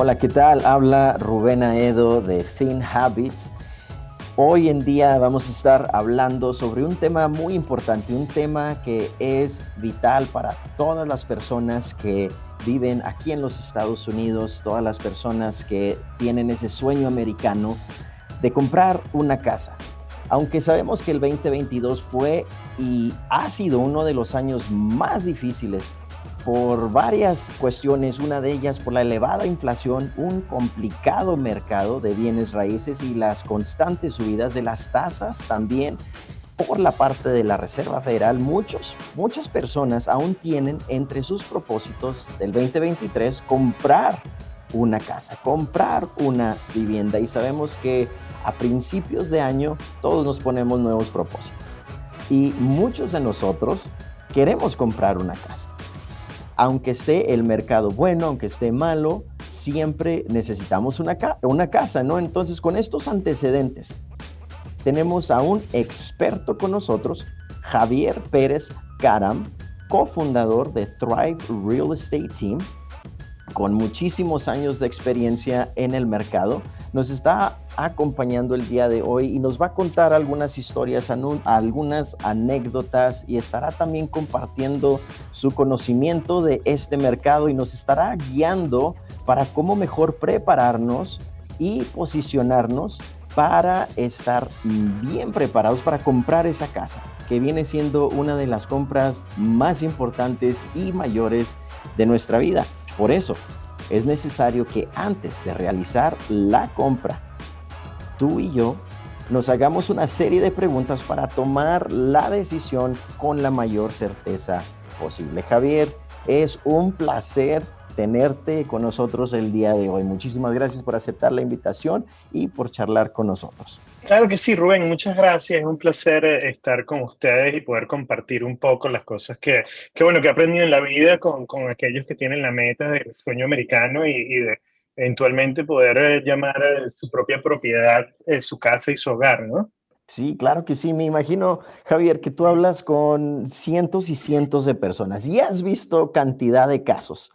Hola, ¿qué tal? Habla Rubén Aedo de Thin Habits. Hoy en día vamos a estar hablando sobre un tema muy importante, un tema que es vital para todas las personas que viven aquí en los Estados Unidos, todas las personas que tienen ese sueño americano de comprar una casa. Aunque sabemos que el 2022 fue y ha sido uno de los años más difíciles por varias cuestiones, una de ellas por la elevada inflación, un complicado mercado de bienes raíces y las constantes subidas de las tasas también por la parte de la Reserva Federal, muchos, muchas personas aún tienen entre sus propósitos del 2023 comprar una casa, comprar una vivienda. Y sabemos que a principios de año todos nos ponemos nuevos propósitos. Y muchos de nosotros queremos comprar una casa aunque esté el mercado bueno, aunque esté malo, siempre necesitamos una, casa, ¿no? Entonces, con estos antecedentes, tenemos a un experto con nosotros, Javier Pérez Caram, cofundador de Thrive Real Estate Team, con muchísimos años de experiencia en el mercado nos está acompañando el día de hoy y nos va a contar algunas historias, algunas anécdotas y estará también compartiendo su conocimiento de este mercado y nos estará guiando para cómo mejor prepararnos y posicionarnos para estar bien preparados para comprar esa casa, que viene siendo una de las compras más importantes y mayores de nuestra vida. Por eso, es necesario que antes de realizar la compra, tú y yo nos hagamos una serie de preguntas para tomar la decisión con la mayor certeza posible. Javier, es un placer tenerte con nosotros el día de hoy. Muchísimas gracias por aceptar la invitación y por charlar con nosotros. Claro que sí, Rubén, muchas gracias. Es un placer eh, estar con ustedes y poder compartir un poco las cosas que, que bueno, que he aprendido en la vida con, con aquellos que tienen la meta del sueño americano y, de eventualmente poder eh, llamar a su propia propiedad eh, su casa y su hogar, ¿no? Sí, claro que sí. Me imagino, Javier, que tú hablas con cientos y cientos de personas y has visto cantidad de casos.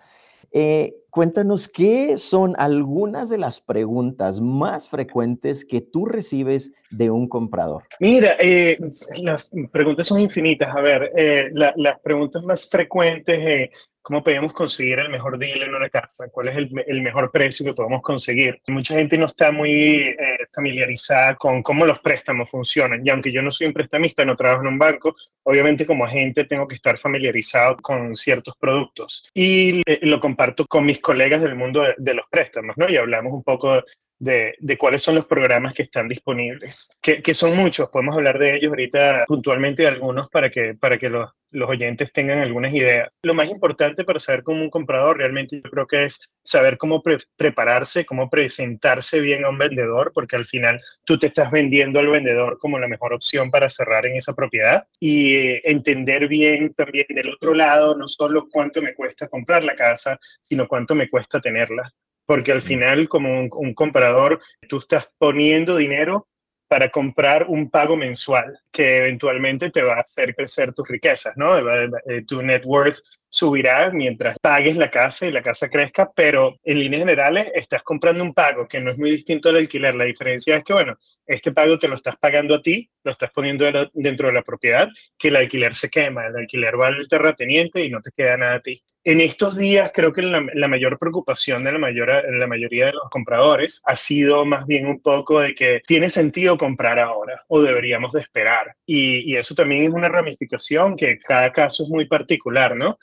Eh, cuéntanos qué son algunas de las preguntas más frecuentes que tú recibes de un comprador. Mira, eh, las preguntas son infinitas. A ver, eh, las preguntas más frecuentes ¿Cómo podemos conseguir el mejor deal en una casa? ¿Cuál es el, mejor precio que podemos conseguir? Mucha gente no está muy eh, familiarizada con cómo los préstamos funcionan. Y aunque yo no soy un prestamista, no trabajo en un banco, obviamente como agente tengo que estar familiarizado con ciertos productos. Y eh, lo comparto con mis colegas del mundo de, de los préstamos, ¿no? Y hablamos un poco de, cuáles son los programas que están disponibles, que, son muchos, podemos hablar de ellos ahorita puntualmente de algunos para que, para que los, los oyentes tengan algunas ideas. Lo más importante para saber cómo un comprador realmente yo creo que es saber cómo prepararse, cómo presentarse bien a un vendedor, porque al final tú te estás vendiendo al vendedor como la mejor opción para cerrar en esa propiedad y entender bien también del otro lado, no solo cuánto me cuesta comprar la casa, sino cuánto me cuesta tenerla porque al final como un, comprador tú estás poniendo dinero para comprar un pago mensual que eventualmente te va a hacer crecer tus riquezas, ¿no? Eh, tu net worth subirá mientras pagues la casa y la casa crezca, pero en líneas generales estás comprando un pago que no es muy distinto al alquiler. La diferencia es que, bueno, este pago te lo estás pagando a ti, lo estás poniendo dentro de la propiedad, que el alquiler se quema, el alquiler va al terrateniente y no te queda nada a ti en estos días creo que la, mayor preocupación de la, mayor, la mayoría de los compradores ha sido más bien un poco de que tiene sentido comprar ahora o deberíamos de esperar. Y, eso también es una ramificación que cada caso es muy particular, ¿no?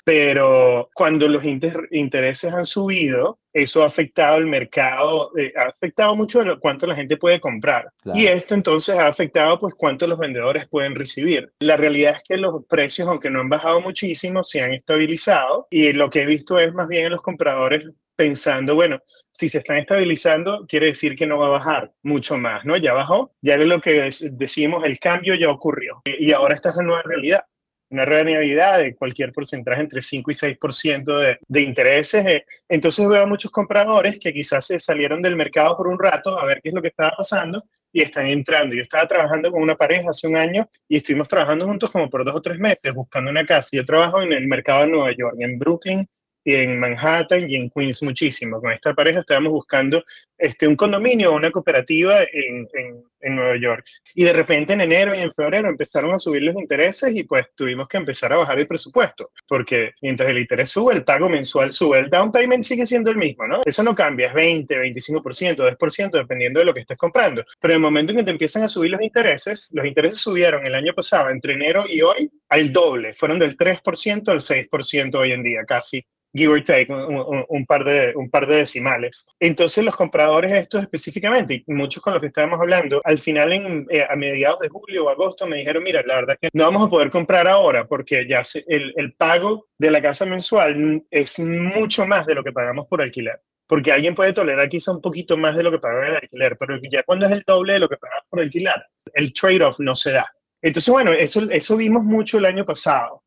Cuando los intereses han subido, eso ha afectado el mercado, eh, ha afectado mucho lo, cuánto la gente puede comprar. Y esto entonces ha afectado pues cuánto los vendedores pueden recibir. La realidad es que los precios, aunque no han bajado muchísimo, se han estabilizado y lo que he visto es más bien en los compradores pensando, bueno, si se están estabilizando, quiere decir que no va a bajar mucho más, ¿no? Ya bajó, ya es lo que decimos, el cambio ya ocurrió y ahora esta es la nueva realidad una realidad de cualquier porcentaje entre 5 y 6% de, de intereses. Eh, entonces veo a muchos compradores que quizás se salieron del mercado por un rato a ver qué es lo que estaba pasando y están entrando. Yo estaba trabajando con una pareja hace un año y estuvimos trabajando juntos como por dos o tres meses buscando una casa. Yo trabajo en el mercado de Nueva York, en Brooklyn y en Manhattan y en Queens muchísimo. Con esta pareja estábamos buscando este, un condominio o una cooperativa en, en, en, Nueva York. Y de repente en enero y en febrero empezaron a subir los intereses y pues tuvimos que empezar a bajar el presupuesto, porque mientras el interés sube, el pago mensual sube, el down payment sigue siendo el mismo, ¿no? Eso no cambia, es 20, 25%, 10%, dependiendo de lo que estés comprando. Pero en el momento en que te empiezan a subir los intereses, los intereses subieron el año pasado, entre enero y hoy, al doble, fueron del 3% al 6% hoy en día, casi give or take, un, par de, un par de decimales. Entonces los compradores estos específicamente, y muchos con los que estábamos hablando, al final en, eh, a mediados de julio o agosto me dijeron, mira, la verdad es que no vamos a poder comprar ahora porque ya el, el pago de la casa mensual es mucho más de lo que pagamos por alquiler porque alguien puede tolerar quizá un poquito más de lo que paga el alquiler, pero ya cuando es el doble de lo que pagas por alquilar, el trade-off no se da. Entonces, bueno, eso, eso vimos mucho el año pasado.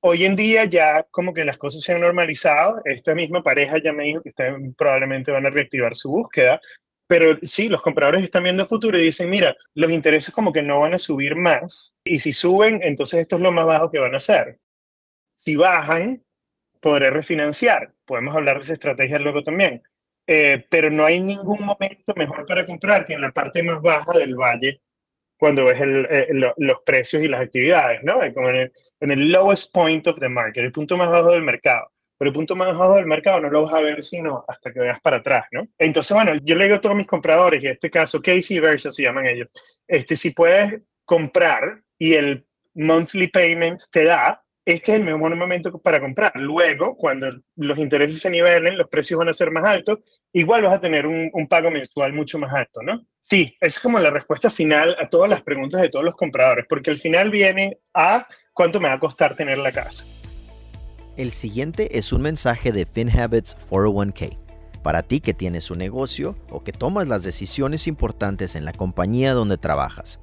Hoy en día ya como que las cosas se han normalizado. Esta misma pareja ya me dijo que probablemente van a reactivar su búsqueda. Pero sí, los compradores están viendo el futuro y dicen, mira, los intereses como que no van a subir más. Y si suben, entonces esto es lo más bajo que van a hacer. Si bajan, podré refinanciar. Podemos hablar de esa estrategia luego también. Eh, pero no hay ningún momento mejor para comprar que en la parte más baja del valle cuando ves el, eh, los precios y las actividades, ¿no? Como en el, en el lowest point of the market, el punto más bajo del mercado. Pero el punto más bajo del mercado no lo vas a ver sino hasta que veas para atrás, ¿no? Entonces, bueno, yo le digo a todos mis compradores, y en este caso Casey Versa se llaman ellos, este, si puedes comprar y el monthly payment te da, este es el mejor momento para comprar. Luego, cuando los intereses se nivelen, los precios van a ser más altos, igual vas a tener un, pago mensual mucho más alto, ¿no? Sí, es como la respuesta final a todas las preguntas de todos los compradores, porque al final viene a cuánto me va a costar tener la casa. El siguiente es un mensaje de FinHabits 401k. Para ti que tienes un negocio o que tomas las decisiones importantes en la compañía donde trabajas,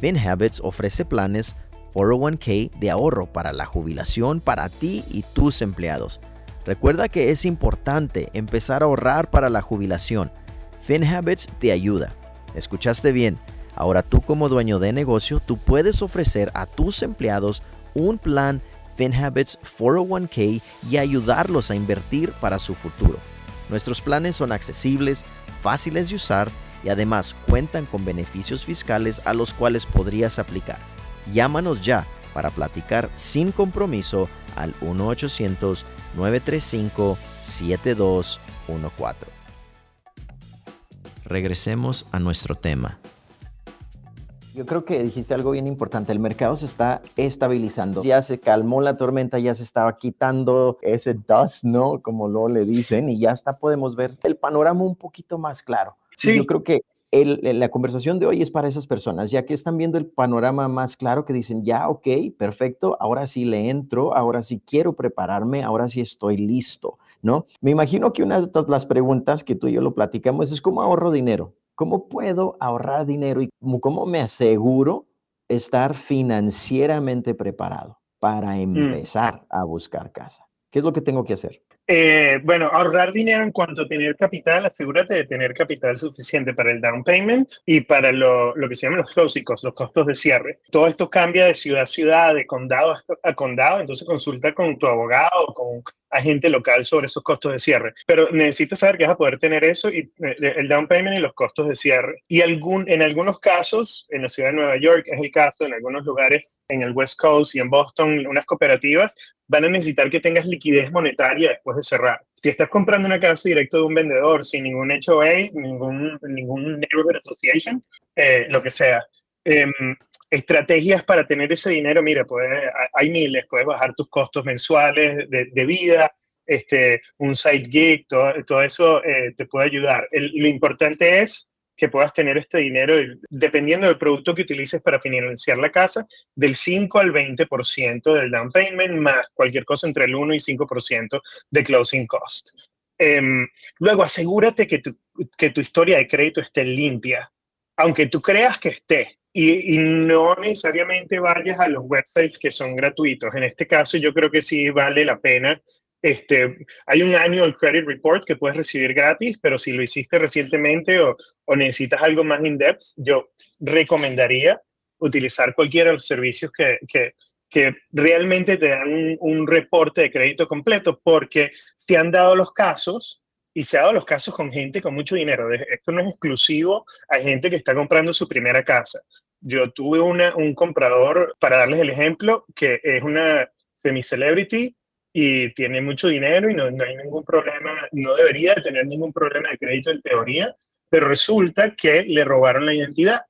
FinHabits ofrece planes 401k de ahorro para la jubilación para ti y tus empleados. Recuerda que es importante empezar a ahorrar para la jubilación. FinHabits te ayuda. Escuchaste bien. Ahora tú como dueño de negocio, tú puedes ofrecer a tus empleados un plan FinHabits 401k y ayudarlos a invertir para su futuro. Nuestros planes son accesibles, fáciles de usar y además cuentan con beneficios fiscales a los cuales podrías aplicar. Llámanos ya para platicar sin compromiso al 1-800-935-7214. Regresemos a nuestro tema. Yo creo que dijiste algo bien importante. El mercado se está estabilizando. Ya se calmó la tormenta, ya se estaba quitando ese dust, ¿no? Como lo le dicen, y ya hasta podemos ver el panorama un poquito más claro. Sí. Yo creo que la conversación de hoy es para esas personas, ya que están viendo el panorama más claro, que dicen, ya, ok, perfecto, ahora sí le entro, ahora sí quiero prepararme, ahora sí estoy listo, ¿no? Me imagino que una de las preguntas que tú y yo lo platicamos es cómo ahorro dinero, cómo puedo ahorrar dinero y cómo me aseguro estar financieramente preparado para mm. empezar a buscar casa. ¿Qué es lo que tengo que hacer? Eh, bueno, ahorrar dinero en cuanto a tener capital, asegúrate de tener capital suficiente para el down payment y para lo, que se llaman los closing los costos de cierre. Todo esto cambia de ciudad a ciudad, de condado a condado, entonces consulta con tu abogado con agente local sobre esos costos de cierre. Pero necesitas saber que vas a poder tener eso y eh, el down payment y los costos de cierre. Y algún, en algunos casos, en la ciudad de Nueva York es el caso, en algunos lugares en el West Coast y en Boston, unas cooperativas van a necesitar que tengas liquidez monetaria después de cerrar. Si estás comprando una casa directo de un vendedor sin ningún HOA, ningún, ningún neighborhood association, eh, lo que sea, em, estrategias para tener ese dinero, mira, hay miles, puedes bajar tus costos mensuales de, vida, este, un side gig, todo, todo eso eh, te puede ayudar. lo importante es que puedas tener este dinero, dependiendo del producto que utilices para financiar la casa, del 5 al 20% del down payment, más cualquier cosa entre el 1 y 5% de closing cost. Em, luego, asegúrate que tu, que tu historia de crédito esté limpia, aunque tú creas que esté, y, no necesariamente vayas a los websites que son gratuitos. En este caso, yo creo que sí vale la pena. Este, hay un annual credit report que puedes recibir gratis, pero si lo hiciste recientemente o, necesitas algo más in-depth, yo recomendaría utilizar cualquiera de los servicios que, que, realmente te dan un, reporte de crédito completo porque se han dado los casos y se han dado los casos con gente con mucho dinero. Esto no es exclusivo a gente que está comprando su primera casa. Yo tuve un comprador, para darles el ejemplo, que es una semi-celebrity y tiene mucho dinero y no, no, hay ningún problema, no debería tener ningún problema de crédito en teoría, pero resulta que le robaron la identidad.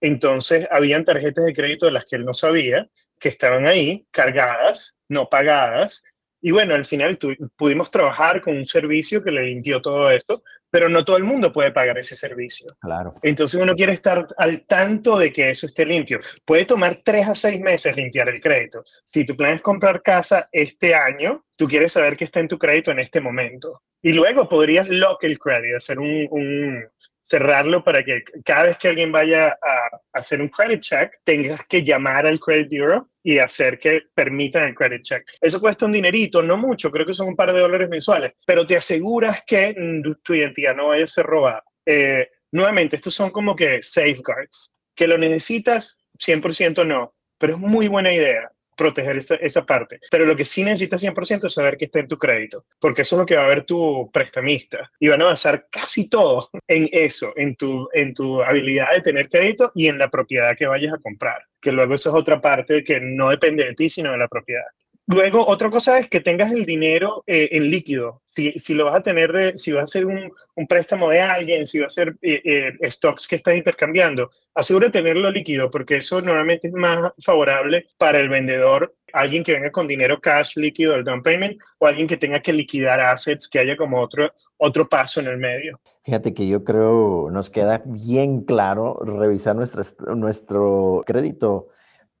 Entonces, habían tarjetas de crédito de las que él no sabía que estaban ahí, cargadas, no pagadas. Y bueno, al final pudimos trabajar con un servicio que le limpió todo esto, pero no todo el mundo puede pagar ese servicio. Claro. Entonces uno quiere estar al tanto de que eso esté limpio. Puede tomar tres a seis meses limpiar el crédito. Si tu plan es comprar casa este año, tú quieres saber qué está en tu crédito en este momento. Y luego podrías lock el crédito, hacer un, un cerrarlo para que cada vez que alguien vaya a hacer un credit check, tengas que llamar al credit bureau y hacer que permitan el credit check. Eso cuesta un dinerito, no mucho, creo que son un par de dólares mensuales, pero te aseguras que tu identidad no vaya a ser robada. Eh, nuevamente, estos son como que safeguards. Que lo necesitas, 100% no, pero es muy buena idea proteger esa, esa, parte. Pero lo que sí necesitas 100% es saber que está en tu crédito, porque eso es lo que va a ver tu prestamista. Y van a basar casi todo en eso, en tu, en tu habilidad de tener crédito y en la propiedad que vayas a comprar. Que luego eso es otra parte que no depende de ti, sino de la propiedad. Luego, otra cosa es que tengas el dinero eh, en líquido. Si, si, lo vas a tener de, si vas a hacer un, un préstamo de alguien, si vas a hacer eh, eh, stocks que estás intercambiando, asegura tenerlo líquido, porque eso normalmente es más favorable para el vendedor, alguien que venga con dinero cash líquido, el down payment, o alguien que tenga que liquidar assets, que haya como otro, otro paso en el medio. Fíjate que yo creo nos queda bien claro revisar nuestra, nuestro crédito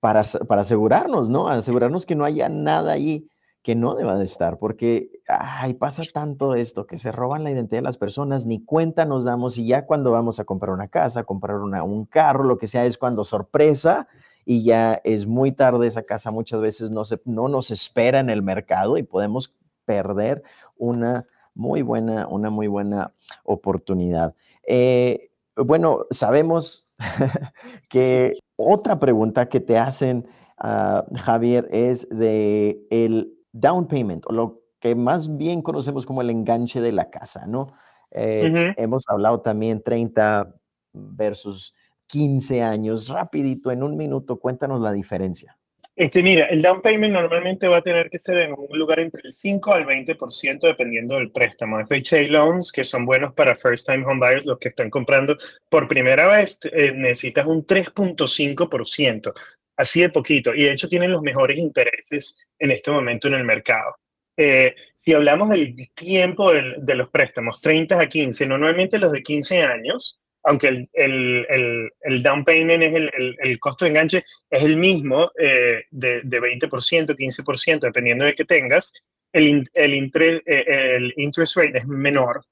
para, para asegurarnos, ¿no? Asegurarnos que no haya nada ahí que no deba de estar, porque ay, pasa tanto esto, que se roban la identidad de las personas, ni cuenta nos damos y ya cuando vamos a comprar una casa, comprar una, un carro, lo que sea, es cuando sorpresa y ya es muy tarde, esa casa muchas veces no, se, no nos espera en el mercado y podemos perder una muy buena, una muy buena oportunidad. Eh, bueno, sabemos que otra pregunta que te hacen, uh, Javier, es de el down payment, o lo que más bien conocemos como el enganche de la casa, ¿no? Eh, hemos hablado también 30 versus 15 años. Rapidito, en un minuto, cuéntanos la diferencia. Este, mira, el down payment normalmente va a tener que ser en un lugar entre el 5 al 20% dependiendo del préstamo. FHA loans, que son buenos para first time home buyers, los que están comprando por primera vez, eh, necesitas un 3.5%, así de poquito. Y de hecho tienen los mejores intereses en este momento en el mercado. Eh, si hablamos del tiempo de los préstamos, 30 a 15, normalmente los de 15 años, aunque el, el, el, down payment es el, el, costo de enganche es el mismo eh, de, de, 20%, 15%, dependiendo de que tengas, el, el, eh, el interest rate es menor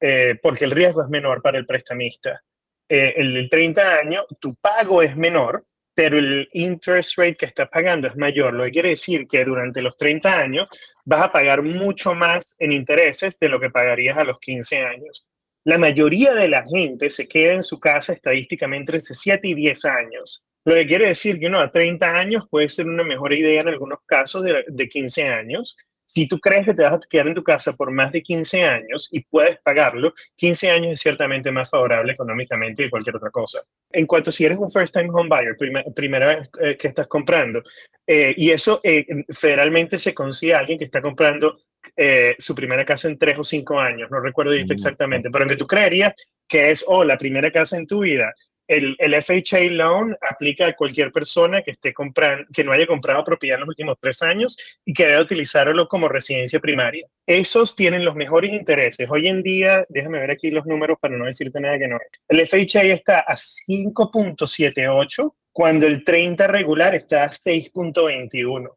eh, porque el riesgo es menor para el prestamista. el de 30 años, tu pago es menor, pero el interest rate que estás pagando es mayor, lo que quiere decir que durante los 30 años vas a pagar mucho más en intereses de lo que pagarías a los 15 años. La mayoría de la gente se queda en su casa estadísticamente entre 7 y 10 años. Lo que quiere decir que uno a 30 años puede ser una mejor idea en algunos casos de, de 15 años. Si tú crees que te vas a quedar en tu casa por más de 15 años y puedes pagarlo, 15 años es ciertamente más favorable económicamente que cualquier otra cosa. En cuanto si eres un first time home buyer, primera vez eh, que estás comprando, eh, y eso eh, federalmente se consigue a alguien que está comprando eh, su primera casa en tres o cinco años, no recuerdo mm, exactamente, pero que tú creerías que es, oh, la primera casa en tu vida. El, el, FHA loan aplica a cualquier persona que esté comprando, que no haya comprado propiedad en los últimos tres años y que deba utilizarlo como residencia primaria. Esos tienen los mejores intereses. Hoy en día, déjame ver aquí los números para no decirte nada que no es. El FHA está a 5.78 cuando el 30 regular está a 6.21.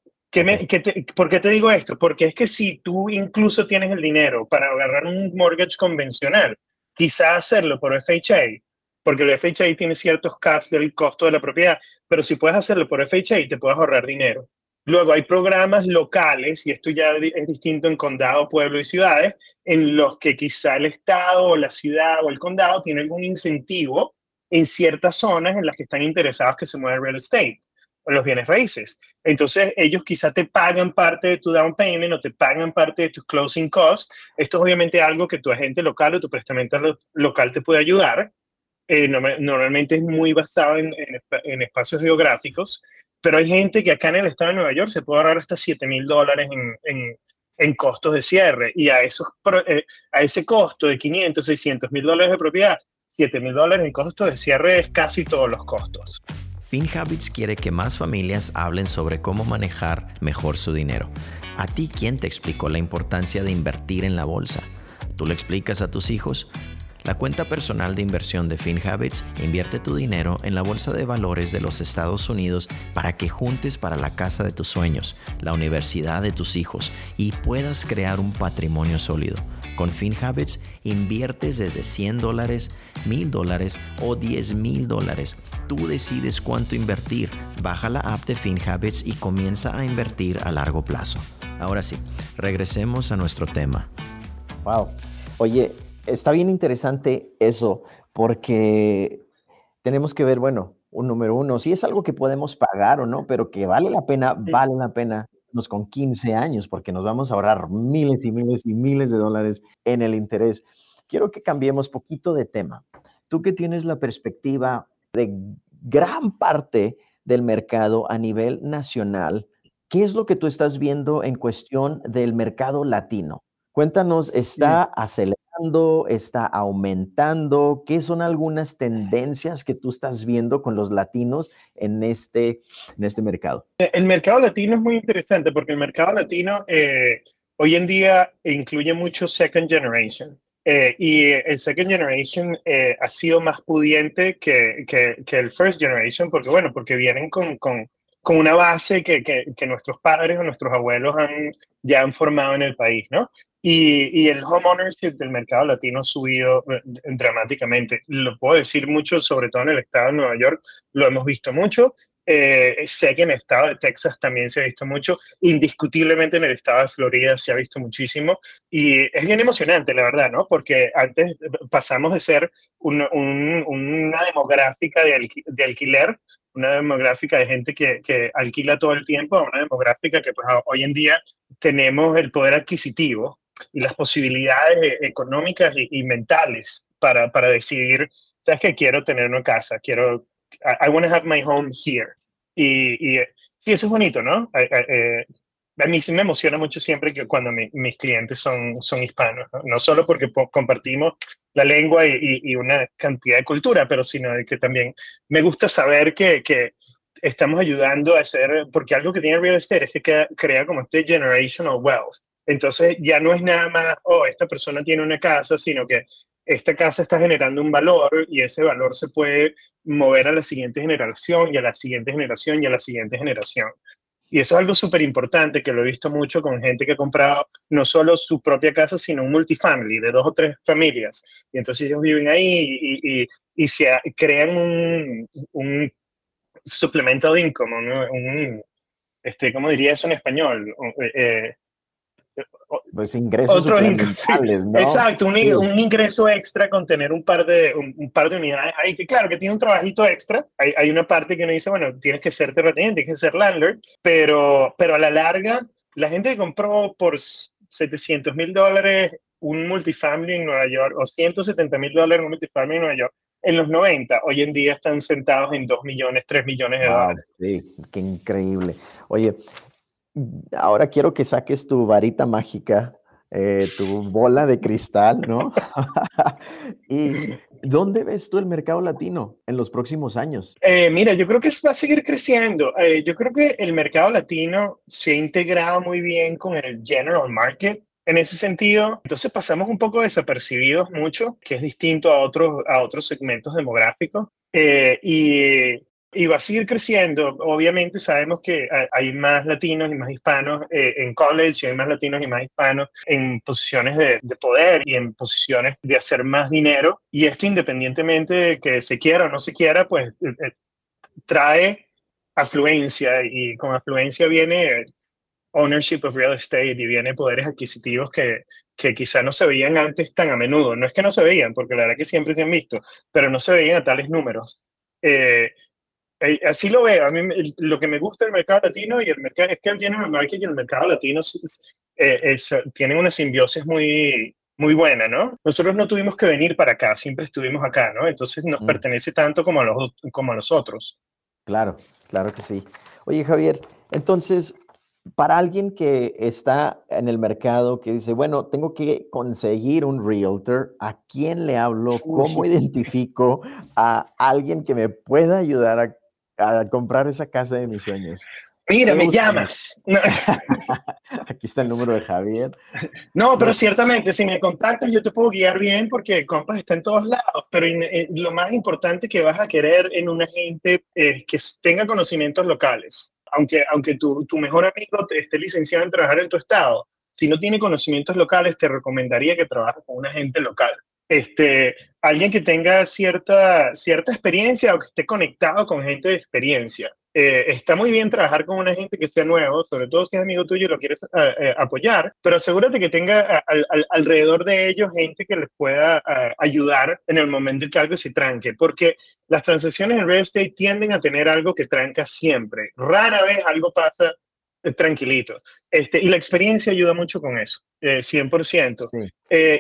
¿Por qué te digo esto? Porque es que si tú incluso tienes el dinero para agarrar un mortgage convencional, quizá hacerlo por FHA, porque el FHA tiene ciertos caps del costo de la propiedad, pero si puedes hacerlo por FHA, te puedes ahorrar dinero. Luego hay programas locales, y esto ya es distinto en condado, pueblo y ciudades, en los que quizá el estado o la ciudad o el condado tiene algún incentivo en ciertas zonas en las que están interesados que se mueva el real estate. Los bienes raíces. Entonces, ellos quizá te pagan parte de tu down payment o te pagan parte de tus closing costs. Esto es obviamente algo que tu agente local o tu prestamento local te puede ayudar. Eh, normalmente es muy basado en, en, espacios geográficos, pero hay gente que acá en el estado de Nueva York se puede ahorrar hasta 7 mil dólares en, en costos de cierre y a, esos, eh, a ese costo de 500, 600 mil dólares de propiedad, 7 mil dólares en costos de cierre es casi todos los costos. FinHabits quiere que más familias hablen sobre cómo manejar mejor su dinero. ¿A ti quién te explicó la importancia de invertir en la bolsa? ¿Tú le explicas a tus hijos? La cuenta personal de inversión de FinHabits invierte tu dinero en la bolsa de valores de los Estados Unidos para que juntes para la casa de tus sueños, la universidad de tus hijos y puedas crear un patrimonio sólido. Con FinHabits inviertes desde 100 dólares, 1000 dólares o 10 mil dólares. Tú decides cuánto invertir. Baja la app de FinHabits y comienza a invertir a largo plazo. Ahora sí, regresemos a nuestro tema. Wow. Oye, está bien interesante eso, porque tenemos que ver, bueno, un número uno, si es algo que podemos pagar o no, pero que vale la pena, vale la pena con 15 años, porque nos vamos a ahorrar miles y miles y miles de dólares en el interés. Quiero que cambiemos poquito de tema. Tú que tienes la perspectiva de gran parte del mercado a nivel nacional, ¿qué es lo que tú estás viendo en cuestión del mercado latino? Cuéntanos, ¿está acelerando? ¿Está aumentando? ¿Qué son algunas tendencias que tú estás viendo con los latinos en este, en este mercado? Eh, el mercado latino es muy interesante porque el mercado latino eh, hoy en día incluye mucho second generation. Eh, y el second generation ha sido más pudiente que, que, que, el first generation porque, bueno, porque vienen con, con, con una base que, que, nuestros padres o nuestros abuelos han, ya han formado en el país, ¿no? Y, el home ownership del mercado latino ha subido eh, dramáticamente. Lo puedo decir mucho, sobre todo en el estado de Nueva York, lo hemos visto mucho. Eh, sé que en el estado de Texas también se ha visto mucho. Indiscutiblemente en el estado de Florida se ha visto muchísimo. Y es bien emocionante, la verdad, ¿no? Porque antes pasamos de ser una demográfica de, de, alquiler, una demográfica de gente que, que, alquila todo el tiempo, a una demográfica que pues, hoy en día tenemos el poder adquisitivo y las posibilidades e-, económicas y, mentales para, para, decidir, sabes que quiero tener una casa, quiero, I, want to have my home here. Y, y, sí, eso es bonito, ¿no? Eh, a mí sí me emociona mucho siempre que cuando mis clientes son, son hispanos, ¿no? solo porque compartimos la lengua y, y, una cantidad de cultura, pero sino que también me gusta saber que, que estamos ayudando a hacer, porque algo que tiene real estate es que crea, crea como este generational wealth. Entonces ya no es nada más, oh, esta persona tiene una casa, sino que esta casa está generando un valor y ese valor se puede mover a la siguiente generación y a la siguiente generación y a la siguiente generación. Y eso es algo súper importante que lo he visto mucho con gente que ha comprado no solo su propia casa, sino un multifamily de dos o tres familias. Y entonces ellos viven ahí y, y, se crean un, un supplemental income, un, este, ¿cómo diría eso en español? Eh, pues ingresos Otro ¿no? Exacto, un, un, ingreso extra con tener un par de, un, par de unidades ahí, que claro, que tiene un trabajito extra. Hay, hay una parte que uno dice, bueno, tienes que ser terrateniente, tienes que ser landlord, pero, pero a la larga, la gente que compró por 700 mil dólares un multifamily en Nueva York o 170 mil dólares un multifamily en Nueva York, en los 90, hoy en día están sentados en 2 millones, 3 millones de dólares. Sí, qué increíble. Oye, ahora quiero que saques tu varita mágica, eh, tu bola de cristal, ¿no? ¿Y dónde ves tú el mercado latino en los próximos años? Eh, mira, yo creo que va a seguir creciendo. Eh, yo creo que el mercado latino se ha integrado muy bien con el general market. En ese sentido, entonces pasamos un poco desapercibidos mucho, que es distinto a otros, a otros segmentos demográficos. y y va a seguir creciendo. Obviamente sabemos que hay más latinos y más hispanos eh, en college, y hay más latinos y más hispanos en posiciones de, poder y en posiciones de hacer más dinero. Y esto independientemente de que se quiera o no se quiera, pues eh, eh, trae afluencia y con afluencia viene ownership of real estate y viene poderes adquisitivos que, que quizá no se veían antes tan a menudo. No es que no se veían, porque la verdad que siempre se han visto, pero no se veían a tales números. Eh, así lo veo. A mí lo que me gusta del mercado latino y el mercado es que el general market y el mercado latino eh, tienen una simbiosis muy, muy buena, ¿no? Nosotros no tuvimos que venir para acá, siempre estuvimos acá, ¿no? Entonces nos mm. pertenece tanto como a, los, como a los otros. Claro, claro que sí. Oye, Javier, entonces, para alguien que está en el mercado, que dice, bueno, tengo que conseguir un realtor, ¿a quién le hablo? ¿Cómo identifico a alguien que me pueda ayudar a, a comprar esa casa de mis sueños? Mira, me llamas. Aquí está el número de Javier. No, pero ciertamente, si me contactas, yo te puedo guiar bien porque Compass está en todos lados. Pero eh, lo más importante que vas a querer en un agente es que tenga conocimientos locales. Aunque, aunque tu, tu mejor amigo te esté licenciado en trabajar en tu estado, si no tiene conocimientos locales, te recomendaría que trabajes con un agente local. Este, alguien que tenga cierta, cierta experiencia o que esté conectado con gente de experiencia eh, está muy bien trabajar con una gente que sea nuevo, sobre todo si es amigo tuyo y lo quieres eh, eh, apoyar, pero asegúrate que tenga alrededor de ellos gente que les pueda ayudar en el momento en que algo se tranque, porque las transacciones en real estate tienden a tener algo que tranca siempre. Rara vez algo pasa tranquilito. Este, y la experiencia ayuda mucho con eso, 100%.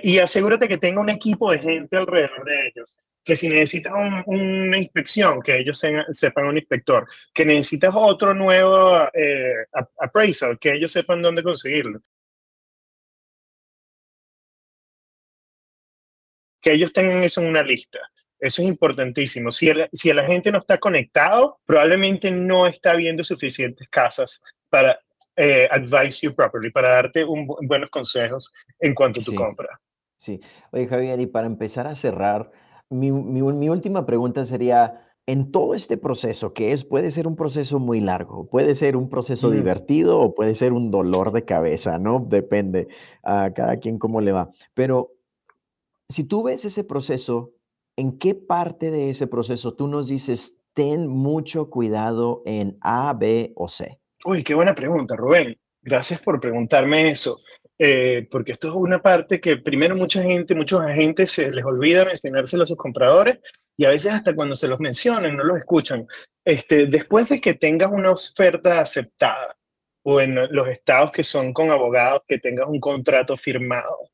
y asegúrate que tenga un equipo de gente alrededor de ellos que si necesitas una inspección, que ellos sepan un inspector, que necesitas otro nuevo eh, appraisal, que ellos sepan dónde conseguirlo. Que ellos tengan eso en una lista. Eso es importantísimo. Si el, si el agente no está conectado, probablemente no está viendo suficientes casas para eh, advise you properly, para darte un, buenos consejos en cuanto a tu compra. Sí. Oye, Javier, y para empezar a cerrar, mi, última pregunta sería, en todo este proceso, que es, puede ser un proceso muy largo, puede ser un proceso divertido o puede ser un dolor de cabeza, ¿no? Depende a cada quien cómo le va. Pero si tú ves ese proceso, ¿en qué parte de ese proceso tú nos dices, ten mucho cuidado en A, B o C? Uy, qué buena pregunta, Rubén. Gracias por preguntarme eso. Eh, porque esto es una parte que primero mucha gente, muchos agentes se les olvida mencionárselo a sus compradores y a veces hasta cuando se los mencionan no los escuchan. Este, después de que tengas una oferta aceptada o en los estados que son con abogados, que tengas un contrato firmado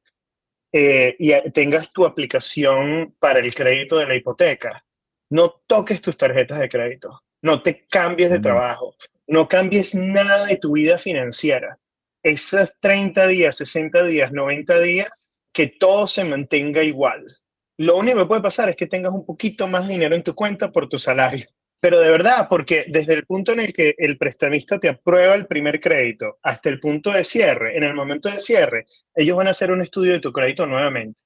eh, y tengas tu aplicación para el crédito de la hipoteca, no toques tus tarjetas de crédito, no te cambies de trabajo, no cambies nada de tu vida financiera esos 30 días, 60 días, 90 días, que todo se mantenga igual. Lo único que puede pasar es que tengas un poquito más dinero en tu cuenta por tu salario. Pero de verdad, porque desde el punto en el que el prestamista te aprueba el primer crédito hasta el punto de cierre, en el momento de cierre, ellos van a hacer un estudio de tu crédito nuevamente.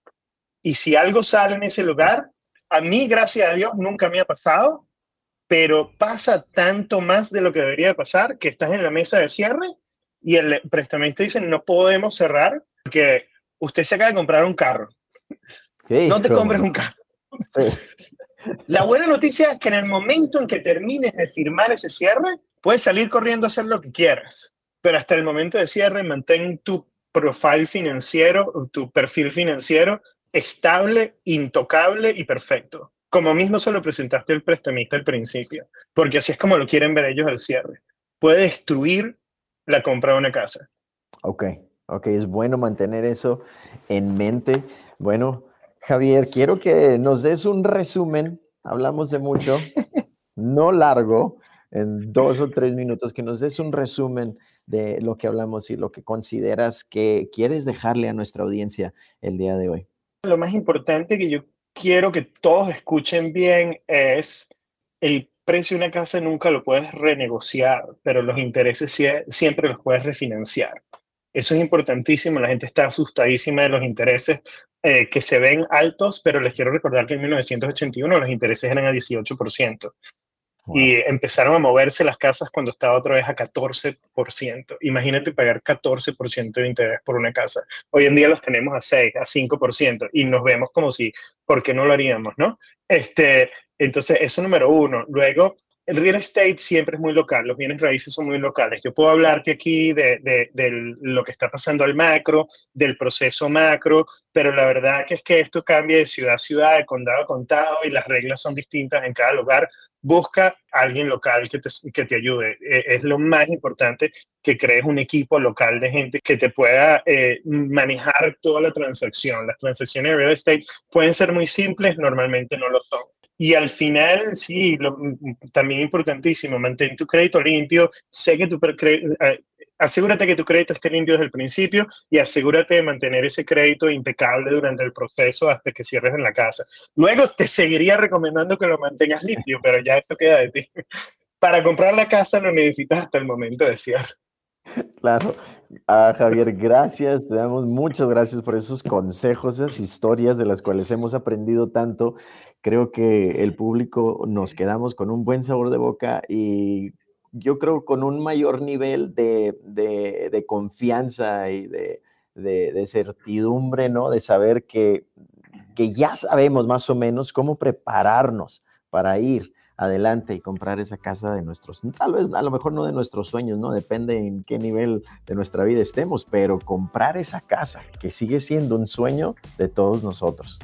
Y si algo sale en ese lugar, a mí, gracias a Dios, nunca me ha pasado, pero pasa tanto más de lo que debería pasar que estás en la mesa de cierre y el prestamista dice, no podemos cerrar porque usted se acaba de comprar un carro. no te compres un carro. La buena noticia es que en el momento en que termines de firmar ese cierre, puedes salir corriendo a hacer lo que quieras. Pero hasta el momento de cierre, mantén tu profile financiero, tu perfil financiero estable, intocable y perfecto. Como mismo se lo presentaste al prestamista al principio, porque así es como lo quieren ver ellos al cierre. Puede destruir la compra de una casa. Ok, ok, es bueno mantener eso en mente. Bueno, Javier, quiero que nos des un resumen, hablamos de mucho, no largo, en dos o tres minutos, que nos des un resumen de lo que hablamos y lo que consideras que quieres dejarle a nuestra audiencia el día de hoy. Lo más importante que yo quiero que todos escuchen bien es el precio de una casa nunca lo puedes renegociar, pero los intereses siempre los puedes refinanciar. Eso es importantísimo. La gente está asustadísima de los intereses eh, que se ven altos, pero les quiero recordar que en 1981 los intereses eran a 18%. Y empezaron a moverse las casas cuando estaba otra vez a 14%. Imagínate pagar 14% de interés por una casa. Hoy en día los tenemos a 6, a 5% y nos vemos como si, ¿por qué no lo haríamos, no? Este, entonces, eso número uno. Luego, el real estate siempre es muy local, los bienes raíces son muy locales. Yo puedo hablarte aquí de, de, lo que está pasando al macro, del proceso macro, pero la verdad es que esto cambia de ciudad a ciudad, de condado a condado y las reglas son distintas en cada lugar. Busca a alguien local que te, que te ayude. E, es lo más importante que crees un equipo local de gente que te pueda eh, manejar toda la transacción. Las transacciones de real estate pueden ser muy simples, normalmente no lo son y al final, sí, lo, también importantísimo, mantén tu crédito limpio, sé que tu eh, asegúrate que tu crédito esté limpio desde el principio y asegúrate de mantener ese crédito impecable durante el proceso hasta que cierres en la casa. Luego te seguiría recomendando que lo mantengas limpio, pero ya eso queda de ti. Para comprar la casa lo necesitas hasta el momento de cierre. Claro. Ah, Javier, gracias. Te damos muchas gracias por esos consejos, esas historias de las cuales hemos aprendido tanto. Creo que el público nos quedamos con un buen sabor de boca y yo creo con un mayor nivel de, confianza y de, certidumbre, ¿no? De saber que, que ya sabemos más o menos cómo prepararnos para ir adelante y comprar esa casa de nuestros, tal vez a lo mejor no de nuestros sueños, ¿no? Depende en qué nivel de nuestra vida estemos, pero comprar esa casa que sigue siendo un sueño de todos nosotros.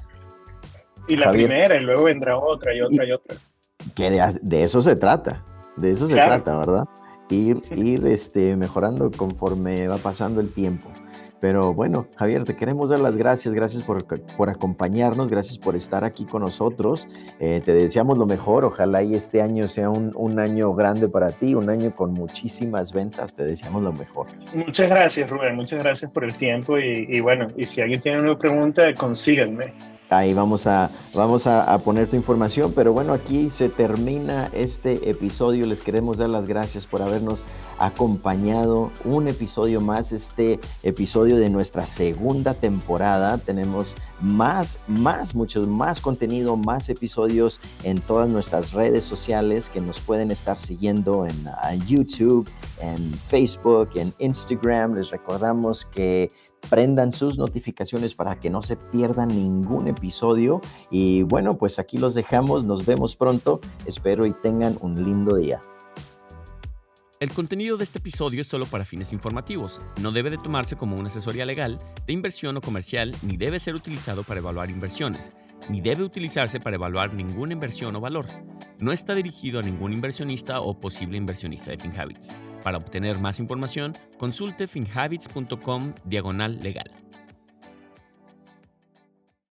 Y la primera, y luego vendrá otra y otra y, otra. Que de, eso se trata, de eso se trata, ¿verdad? Ir, ir este, mejorando conforme va pasando el tiempo. Pero bueno, Javier, te queremos dar las gracias, gracias por, por acompañarnos, gracias por estar aquí con nosotros. Eh, te deseamos lo mejor, ojalá y este año sea un, un, año grande para ti, un año con muchísimas ventas, te deseamos lo mejor. Muchas gracias, Rubén, muchas gracias por el tiempo y, y bueno, y si alguien tiene una pregunta, consíganme ahí vamos a, vamos a, poner tu información. Pero bueno, aquí se termina este episodio. Les queremos dar las gracias por habernos acompañado. Un episodio más, este episodio de nuestra segunda temporada. Tenemos más, más, muchos más contenido, más episodios en todas nuestras redes sociales que nos pueden estar siguiendo en, en YouTube, en Facebook, en Instagram. Les recordamos que prendan sus notificaciones para que no se pierdan ningún episodio. Y bueno, pues aquí los dejamos, nos vemos pronto, espero y tengan un lindo día. El contenido de este episodio es solo para fines informativos, no debe de tomarse como una asesoría legal, de inversión o comercial, ni debe ser utilizado para evaluar inversiones, ni debe utilizarse para evaluar ninguna inversión o valor. No está dirigido a ningún inversionista o posible inversionista de FinHabits. Para obtener más información, consulte finhabits.com diagonal legal.